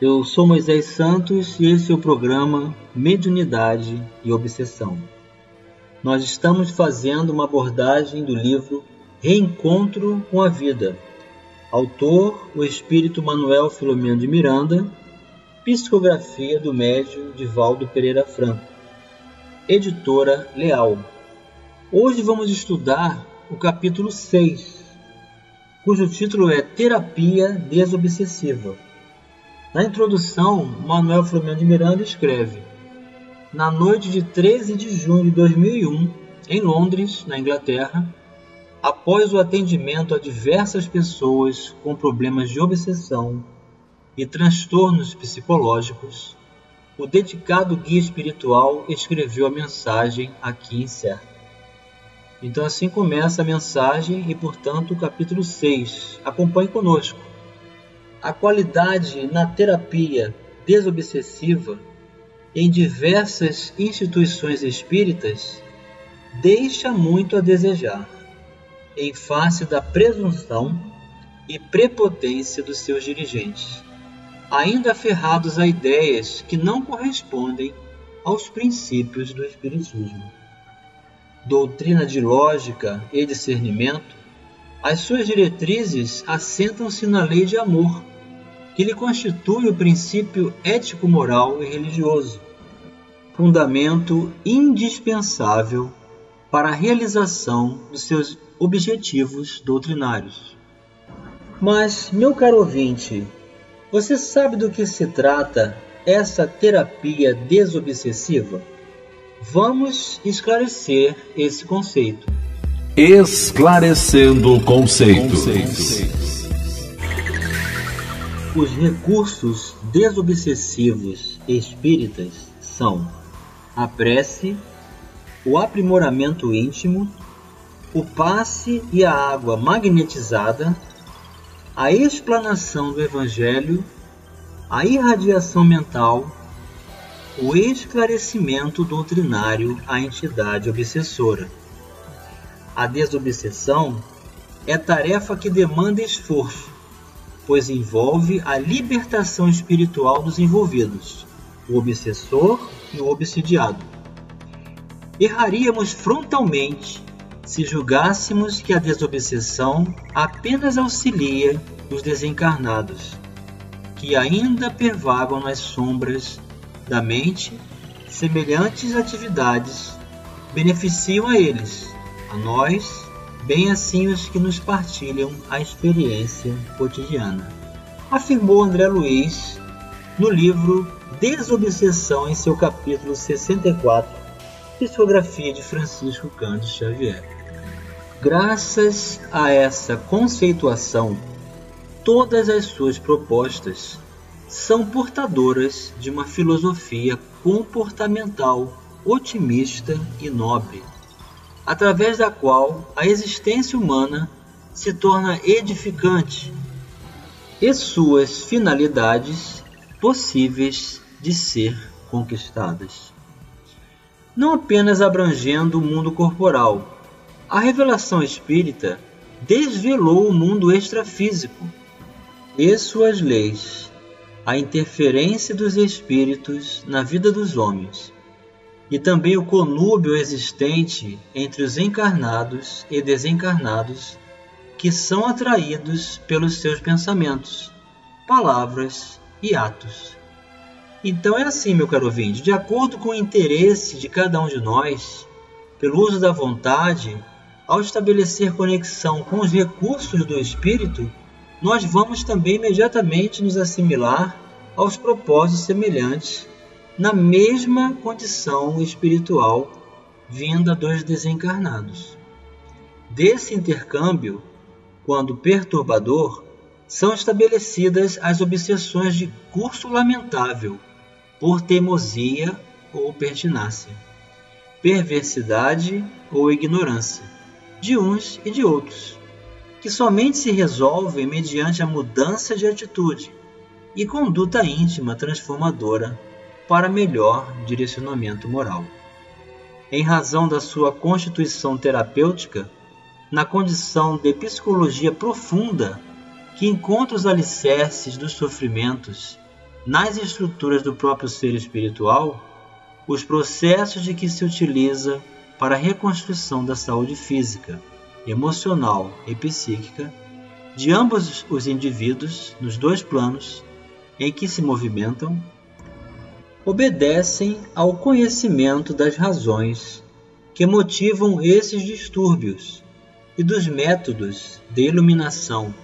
eu sou Moisés Santos e esse é o programa Mediunidade e Obsessão. Nós estamos fazendo uma abordagem do livro Reencontro com a Vida. Autor, o espírito Manuel Filomeno de Miranda, psicografia do médium Divaldo Pereira Franco, editora Leal. Hoje vamos estudar o capítulo 6, cujo título é Terapia Desobsessiva na introdução, Manuel Flamengo de Miranda escreve: Na noite de 13 de junho de 2001, em Londres, na Inglaterra, após o atendimento a diversas pessoas com problemas de obsessão e transtornos psicológicos, o dedicado guia espiritual escreveu a mensagem aqui incerta. Então assim começa a mensagem e, portanto, o capítulo 6. Acompanhe conosco a qualidade na terapia desobsessiva em diversas instituições espíritas deixa muito a desejar, em face da presunção e prepotência dos seus dirigentes, ainda aferrados a ideias que não correspondem aos princípios do Espiritismo. Doutrina de lógica e discernimento as suas diretrizes assentam-se na lei de amor, que lhe constitui o princípio ético-moral e religioso, fundamento indispensável para a realização dos seus objetivos doutrinários. Mas, meu caro ouvinte, você sabe do que se trata essa terapia desobsessiva? Vamos esclarecer esse conceito. Esclarecendo conceitos. Os recursos desobsessivos espíritas são a prece, o aprimoramento íntimo, o passe e a água magnetizada, a explanação do Evangelho, a irradiação mental, o esclarecimento doutrinário à entidade obsessora. A desobsessão é tarefa que demanda esforço, pois envolve a libertação espiritual dos envolvidos, o obsessor e o obsidiado. Erraríamos frontalmente se julgássemos que a desobsessão apenas auxilia os desencarnados, que ainda pervagam nas sombras da mente, semelhantes atividades beneficiam a eles a nós, bem assim os que nos partilham a experiência cotidiana, afirmou André Luiz no livro Desobsessão, em seu capítulo 64, Psicografia de Francisco Cândido Xavier. Graças a essa conceituação, todas as suas propostas são portadoras de uma filosofia comportamental otimista e nobre através da qual a existência humana se torna edificante e suas finalidades possíveis de ser conquistadas. Não apenas abrangendo o mundo corporal, a revelação espírita desvelou o mundo extrafísico e suas leis, a interferência dos espíritos na vida dos homens e também o conúbio existente entre os encarnados e desencarnados que são atraídos pelos seus pensamentos, palavras e atos. Então é assim, meu caro ouvinte, de acordo com o interesse de cada um de nós, pelo uso da vontade, ao estabelecer conexão com os recursos do espírito, nós vamos também imediatamente nos assimilar aos propósitos semelhantes na mesma condição espiritual vinda dos desencarnados. Desse intercâmbio, quando perturbador, são estabelecidas as obsessões de curso lamentável por teimosia ou pertinácia, perversidade ou ignorância, de uns e de outros, que somente se resolvem mediante a mudança de atitude e conduta íntima transformadora para melhor direcionamento moral. Em razão da sua constituição terapêutica, na condição de psicologia profunda que encontra os alicerces dos sofrimentos nas estruturas do próprio ser espiritual, os processos de que se utiliza para a reconstrução da saúde física, emocional e psíquica de ambos os indivíduos nos dois planos em que se movimentam, obedecem ao conhecimento das razões que motivam esses distúrbios e dos métodos de iluminação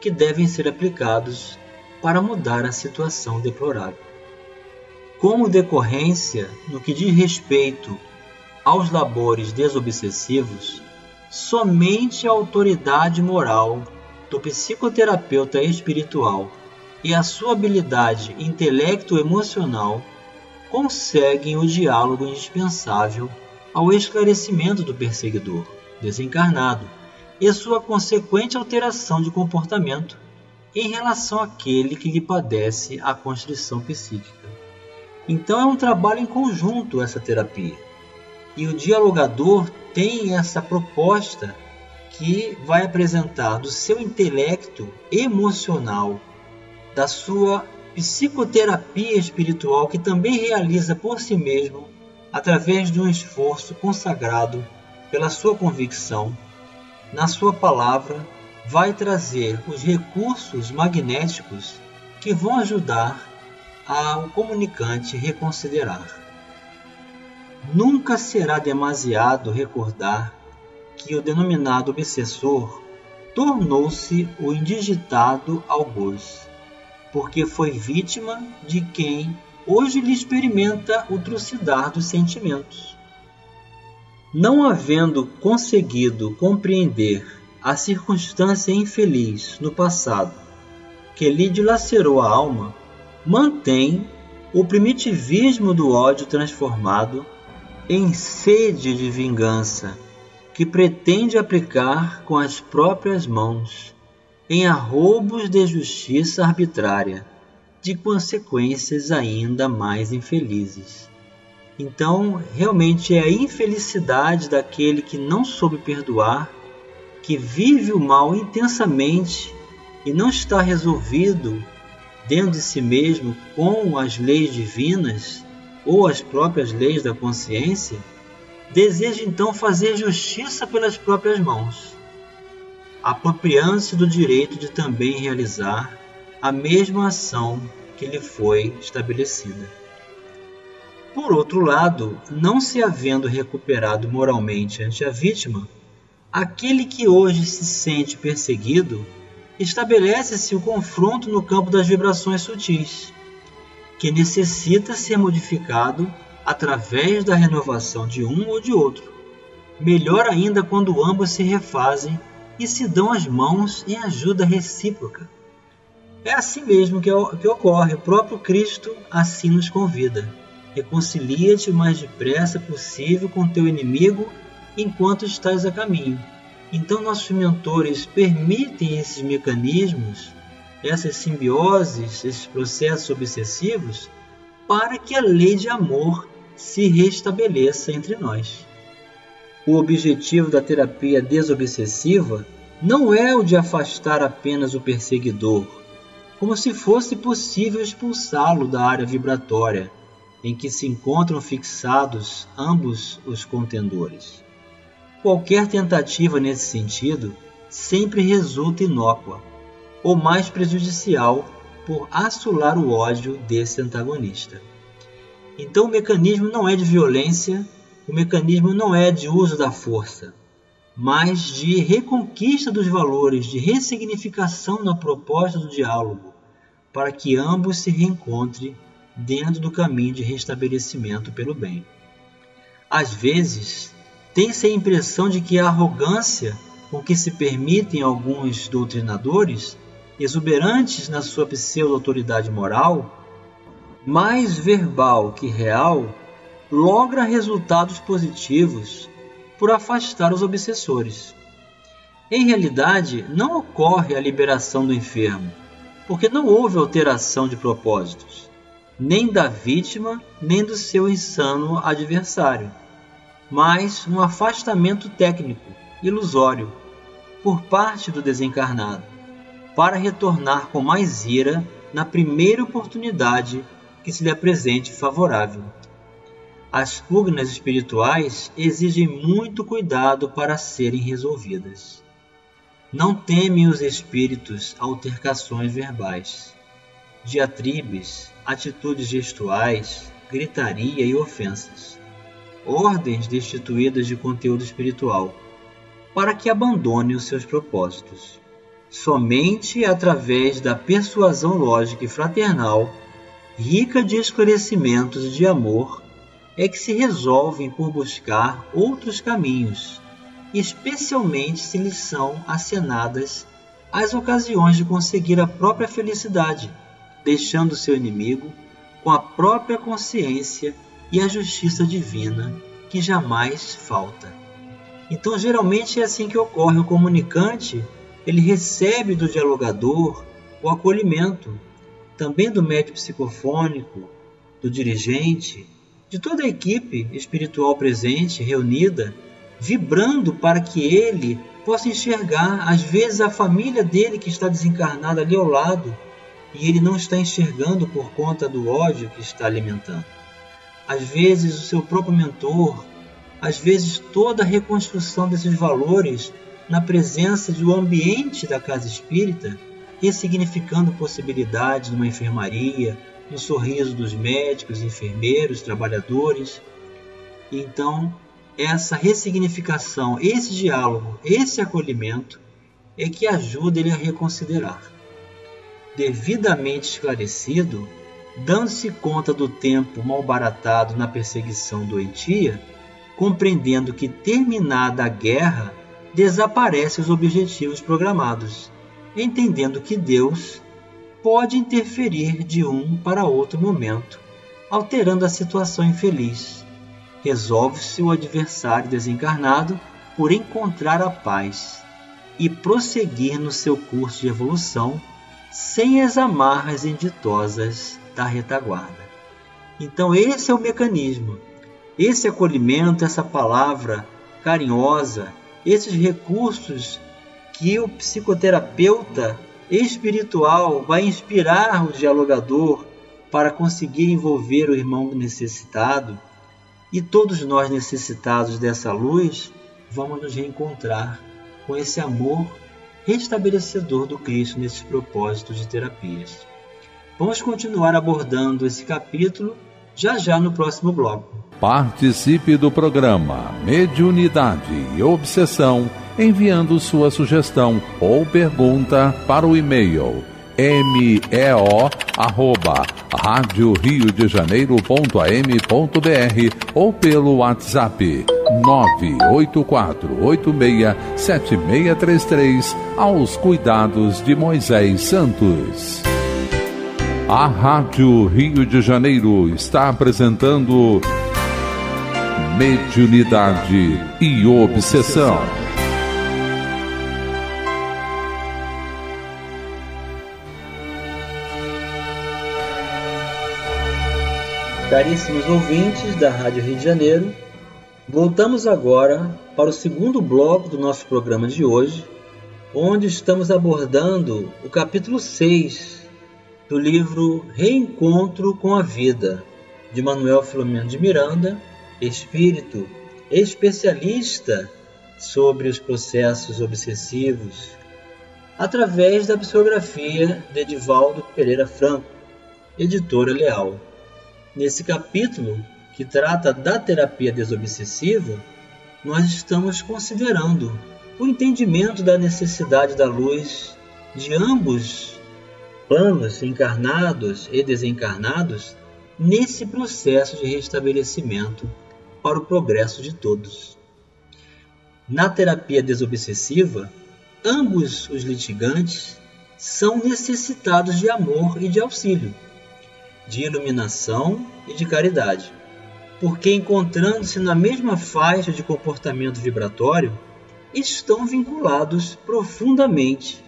que devem ser aplicados para mudar a situação deplorável. Como decorrência, no que diz respeito aos labores desobsessivos, somente a autoridade moral do psicoterapeuta espiritual e a sua habilidade intelecto-emocional conseguem o diálogo indispensável ao esclarecimento do perseguidor desencarnado e sua consequente alteração de comportamento em relação àquele que lhe padece a constrição psíquica. Então é um trabalho em conjunto essa terapia. E o dialogador tem essa proposta que vai apresentar do seu intelecto emocional, da sua psicoterapia espiritual que também realiza por si mesmo através de um esforço consagrado pela sua convicção na sua palavra, vai trazer os recursos magnéticos que vão ajudar ao comunicante reconsiderar. Nunca será demasiado recordar que o denominado obsessor tornou-se o indigitado algoz, porque foi vítima de quem hoje lhe experimenta o trucidar dos sentimentos. Não havendo conseguido compreender a circunstância infeliz no passado que lhe dilacerou a alma, mantém o primitivismo do ódio transformado em sede de vingança que pretende aplicar com as próprias mãos em arroubos de justiça arbitrária, de consequências ainda mais infelizes. Então, realmente é a infelicidade daquele que não soube perdoar, que vive o mal intensamente e não está resolvido dentro de si mesmo com as leis divinas ou as próprias leis da consciência, deseja então fazer justiça pelas próprias mãos, apropriando-se do direito de também realizar a mesma ação que lhe foi estabelecida. Por outro lado, não se havendo recuperado moralmente ante a vítima, aquele que hoje se sente perseguido estabelece-se o confronto no campo das vibrações sutis, que necessita ser modificado através da renovação de um ou de outro. Melhor ainda quando ambos se refazem e se dão as mãos em ajuda recíproca. É assim mesmo que, que ocorre, o próprio Cristo assim nos convida. Reconcilia-te o mais depressa possível com teu inimigo enquanto estás a caminho. Então, nossos mentores permitem esses mecanismos, essas simbioses, esses processos obsessivos, para que a lei de amor se restabeleça entre nós. O objetivo da terapia desobsessiva não é o de afastar apenas o perseguidor, como se fosse possível expulsá-lo da área vibratória em que se encontram fixados ambos os contendores. Qualquer tentativa nesse sentido sempre resulta inócua ou mais prejudicial por assolar o ódio desse antagonista. Então o mecanismo não é de violência, o mecanismo não é de uso da força, mas de reconquista dos valores, de ressignificação na proposta do diálogo, para que ambos se reencontrem dentro do caminho de restabelecimento pelo bem. Às vezes, tem-se a impressão de que a arrogância com que se permitem alguns doutrinadores exuberantes na sua pseudo-autoridade moral, mais verbal que real, logra resultados positivos por afastar os obsessores. Em realidade, não ocorre a liberação do enfermo, porque não houve alteração de propósitos, nem da vítima, nem do seu insano adversário, mas um afastamento técnico, ilusório, por parte do desencarnado, para retornar com mais ira na primeira oportunidade que se lhe apresente favorável. As pugnas espirituais exigem muito cuidado para serem resolvidas. Não temem os espíritos altercações verbais, diatribes, atitudes gestuais, gritaria e ofensas, ordens destituídas de conteúdo espiritual, para que abandone os seus propósitos. Somente através da persuasão lógica e fraternal, rica de esclarecimentos e de amor, é que se resolvem por buscar outros caminhos especialmente se lhes são acenadas as ocasiões de conseguir a própria felicidade, deixando seu inimigo com a própria consciência e a justiça divina que jamais falta. Então, geralmente é assim que ocorre. O comunicante ele recebe do dialogador o acolhimento, também do médico psicofônico, do dirigente, de toda a equipe espiritual presente, reunida vibrando para que ele possa enxergar, às vezes, a família dele que está desencarnada ali ao lado e ele não está enxergando por conta do ódio que está alimentando. Às vezes, o seu próprio mentor, às vezes, toda a reconstrução desses valores na presença do ambiente da casa espírita, ressignificando possibilidades numa enfermaria, no sorriso dos médicos, enfermeiros, trabalhadores. Então, essa ressignificação, esse diálogo, esse acolhimento é que ajuda ele a reconsiderar. Devidamente esclarecido, dando-se conta do tempo malbaratado na perseguição doentia, compreendendo que terminada a guerra, desaparecem os objetivos programados, entendendo que Deus pode interferir de um para outro momento, alterando a situação infeliz resolve-se o adversário desencarnado por encontrar a paz e prosseguir no seu curso de evolução sem as amarras inditosas da retaguarda. Então, esse é o mecanismo. Esse acolhimento, essa palavra carinhosa, esses recursos que o psicoterapeuta espiritual vai inspirar o dialogador para conseguir envolver o irmão necessitado e todos nós necessitados dessa luz, vamos nos reencontrar com esse amor restabelecedor do Cristo nesses propósitos de terapias. Vamos continuar abordando esse capítulo já já no próximo bloco. Participe do programa Mediunidade e Obsessão enviando sua sugestão ou pergunta para o e-mail meo arroba rádio Rio de Janeiro.am.br ou pelo WhatsApp 984867633 aos cuidados de Moisés Santos. A Rádio Rio de Janeiro está apresentando Mediunidade e Obsessão. Caríssimos ouvintes da Rádio Rio de Janeiro, voltamos agora para o segundo bloco do nosso programa de hoje, onde estamos abordando o capítulo 6 do livro Reencontro com a Vida, de Manuel Filomeno de Miranda, espírito especialista sobre os processos obsessivos, através da psicografia de Edivaldo Pereira Franco, editora Leal. Nesse capítulo, que trata da terapia desobsessiva, nós estamos considerando o entendimento da necessidade da luz de ambos planos, encarnados e desencarnados, nesse processo de restabelecimento para o progresso de todos. Na terapia desobsessiva, ambos os litigantes são necessitados de amor e de auxílio, de iluminação e de caridade, porque encontrando-se na mesma faixa de comportamento vibratório, estão vinculados profundamente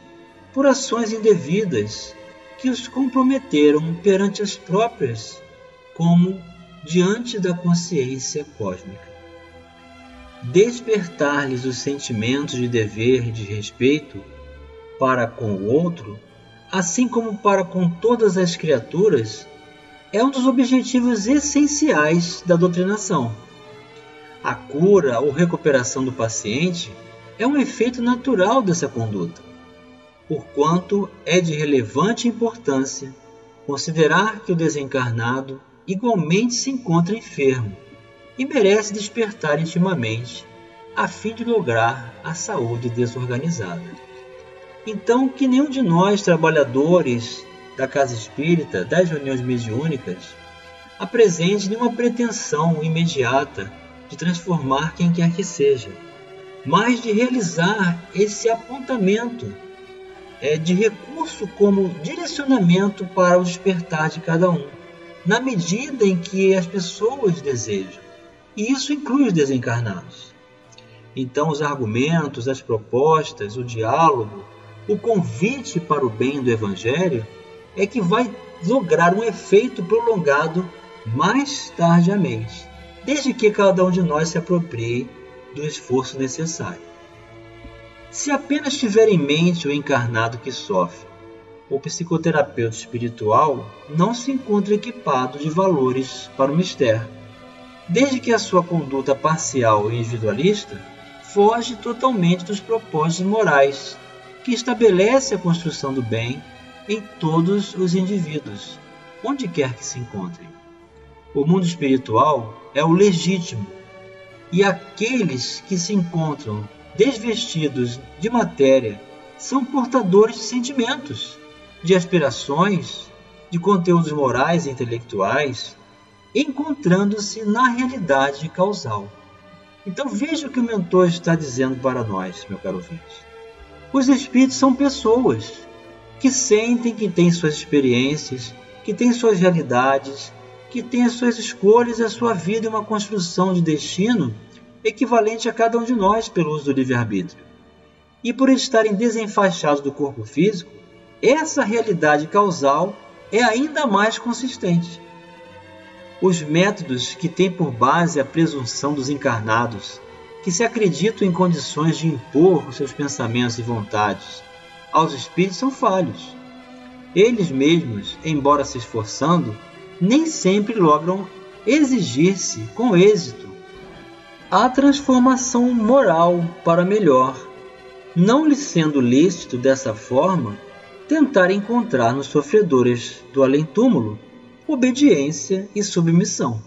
por ações indevidas que os comprometeram perante as próprias, como diante da consciência cósmica. Despertar-lhes os sentimentos de dever e de respeito para com o outro, assim como para com todas as criaturas, é um dos objetivos essenciais da doutrinação. A cura ou recuperação do paciente é um efeito natural dessa conduta, porquanto é de relevante importância considerar que o desencarnado igualmente se encontra enfermo e merece despertar intimamente a fim de lograr a saúde desorganizada. Então, que nenhum de nós, trabalhadores da casa espírita, das reuniões mediúnicas, apresente nenhuma pretensão imediata de transformar quem quer que seja, mas de realizar esse apontamento é, de recurso como direcionamento para o despertar de cada um, na medida em que as pessoas desejam. E isso inclui os desencarnados. Então, os argumentos, as propostas, o diálogo, o convite para o bem do Evangelho é que vai lograr um efeito prolongado mais tardiamente, desde que cada um de nós se aproprie do esforço necessário. Se apenas tiver em mente o encarnado que sofre, o psicoterapeuta espiritual não se encontra equipado de valores para o mistério, desde que a sua conduta parcial e individualista foge totalmente dos propósitos morais que estabelece a construção do bem em todos os indivíduos, onde quer que se encontrem. O mundo espiritual é o legítimo, e aqueles que se encontram desvestidos de matéria são portadores de sentimentos, de aspirações, de conteúdos morais e intelectuais, encontrando-se na realidade causal. Então veja o que o mentor está dizendo para nós, meu caro ouvinte. Os espíritos são pessoas que sentem que têm suas experiências, que têm suas realidades, que têm as suas escolhas e a sua vida é uma construção de destino equivalente a cada um de nós pelo uso do livre-arbítrio. E por estarem desenfaixados do corpo físico, essa realidade causal é ainda mais consistente. Os métodos que têm por base a presunção dos encarnados que se acreditam em condições de impor os seus pensamentos e vontades aos espíritos são falhos. Eles mesmos, embora se esforçando, nem sempre logram exigir-se com êxito a transformação moral para melhor, não lhe sendo lícito dessa forma tentar encontrar nos sofredores do além-túmulo obediência e submissão.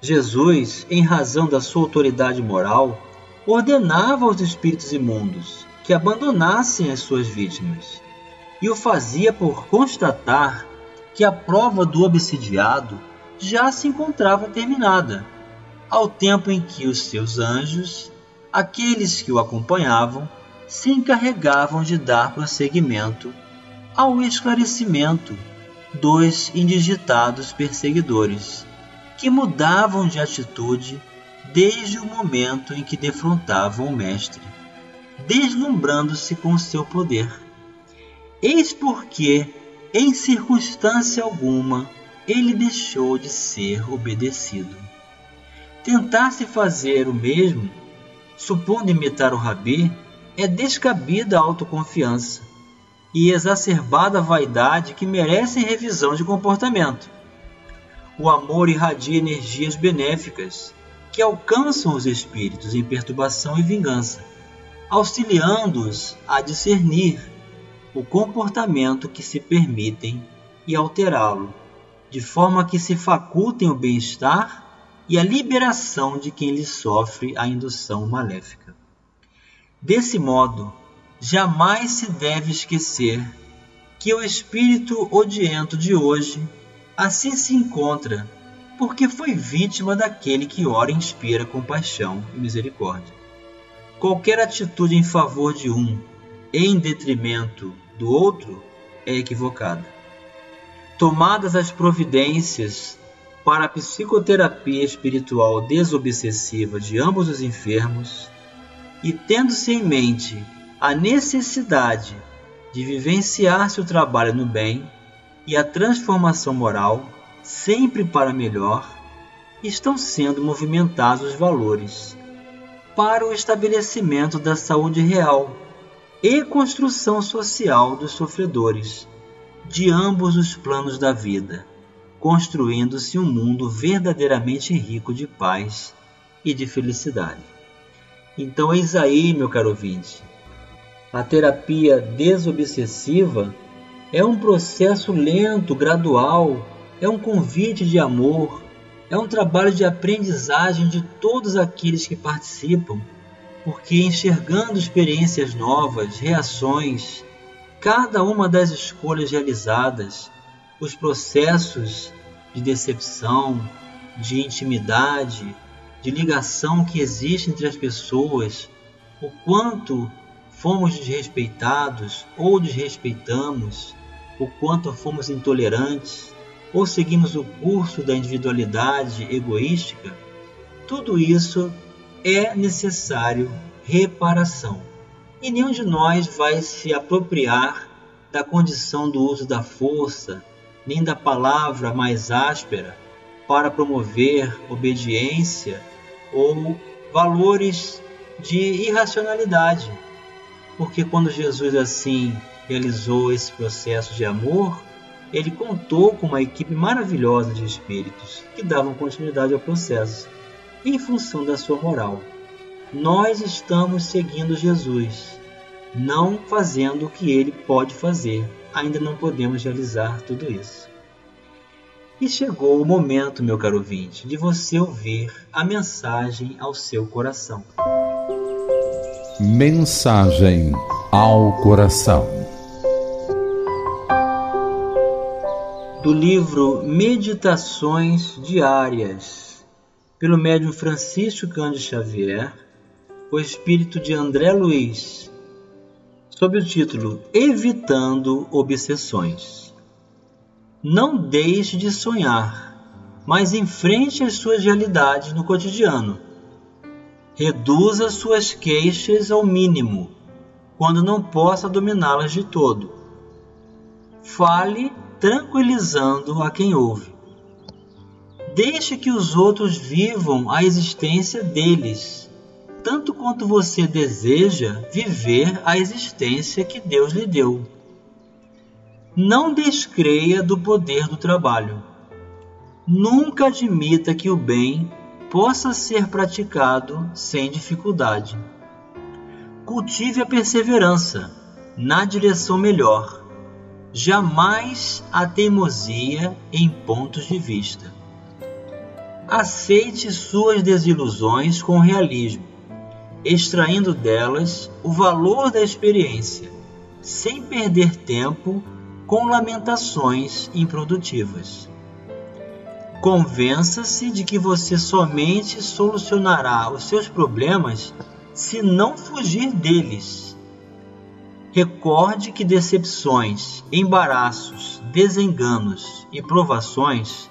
Jesus, em razão da sua autoridade moral, ordenava aos espíritos imundos que abandonassem as suas vítimas, e o fazia por constatar que a prova do obsidiado já se encontrava terminada, ao tempo em que os seus anjos, aqueles que o acompanhavam, se encarregavam de dar prosseguimento ao esclarecimento dos indigitados perseguidores que mudavam de atitude desde o momento em que defrontavam o Mestre, deslumbrando-se com seu poder. Eis porque, em circunstância alguma, ele deixou de ser obedecido. Tentar-se fazer o mesmo, supondo imitar o Rabi, é descabida a autoconfiança e exacerbada vaidade que merecem revisão de comportamento o amor irradia energias benéficas que alcançam os espíritos em perturbação e vingança, auxiliando-os a discernir o comportamento que se permitem e alterá-lo, de forma que se facultem o bem-estar e a liberação de quem lhe sofre a indução maléfica. Desse modo, jamais se deve esquecer que o espírito odiento de hoje assim se encontra, porque foi vítima daquele que ora inspira compaixão e misericórdia. Qualquer atitude em favor de um, em detrimento do outro é equivocada. Tomadas as providências para a psicoterapia espiritual desobsessiva de ambos os enfermos e tendo-se em mente a necessidade de vivenciar-se o trabalho no bem e a transformação moral, sempre para melhor, estão sendo movimentados os valores para o estabelecimento da saúde real e construção social dos sofredores de ambos os planos da vida, construindo-se um mundo verdadeiramente rico de paz e de felicidade. Então, eis aí, meu caro ouvinte, a terapia desobsessiva é um processo lento, gradual, é um convite de amor, é um trabalho de aprendizagem de todos aqueles que participam, porque enxergando experiências novas, reações, cada uma das escolhas realizadas, os processos de decepção, de intimidade, de ligação que existe entre as pessoas, o quanto fomos desrespeitados ou desrespeitamos, o quanto fomos intolerantes, ou seguimos o curso da individualidade egoística, tudo isso é necessário reparação. E nenhum de nós vai se apropriar da condição do uso da força, nem da palavra mais áspera para promover obediência ou valores de irracionalidade. Porque quando Jesus assim realizou esse processo de amor, ele contou com uma equipe maravilhosa de espíritos que davam continuidade ao processo, em função da sua moral. Nós estamos seguindo Jesus, não fazendo o que ele pode fazer. Ainda não podemos realizar tudo isso. E chegou o momento, meu caro ouvinte, de você ouvir a mensagem ao seu coração. Mensagem ao coração. Do livro Meditações Diárias, pelo médium Francisco Cândido Xavier, o espírito de André Luiz, sob o título Evitando Obsessões. Não deixe de sonhar, mas enfrente as suas realidades no cotidiano. Reduza suas queixas ao mínimo, quando não possa dominá-las de todo. Fale tranquilizando a quem ouve. Deixe que os outros vivam a existência deles, tanto quanto você deseja viver a existência que Deus lhe deu. Não descreia do poder do trabalho. Nunca admita que o bem possa ser praticado sem dificuldade. Cultive a perseverança na direção melhor jamais a teimosia em pontos de vista. Aceite suas desilusões com realismo, extraindo delas o valor da experiência, sem perder tempo com lamentações improdutivas. Convença-se de que você somente solucionará os seus problemas se não fugir deles Recorde que decepções, embaraços, desenganos e provações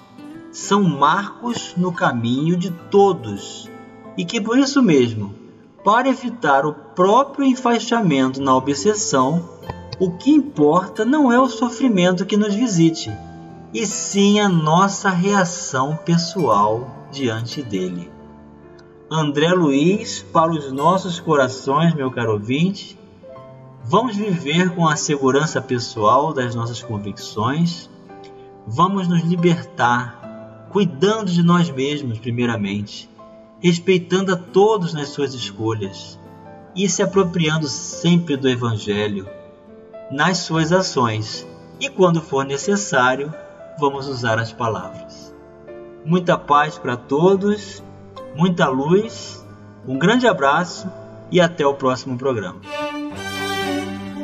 são marcos no caminho de todos e que por isso mesmo, para evitar o próprio enfaixamento na obsessão, o que importa não é o sofrimento que nos visite, e sim a nossa reação pessoal diante dele. André Luiz, para os nossos corações, meu caro ouvinte, Vamos viver com a segurança pessoal das nossas convicções. Vamos nos libertar, cuidando de nós mesmos, primeiramente, respeitando a todos nas suas escolhas e se apropriando sempre do Evangelho nas suas ações. E quando for necessário, vamos usar as palavras. Muita paz para todos, muita luz, um grande abraço e até o próximo programa.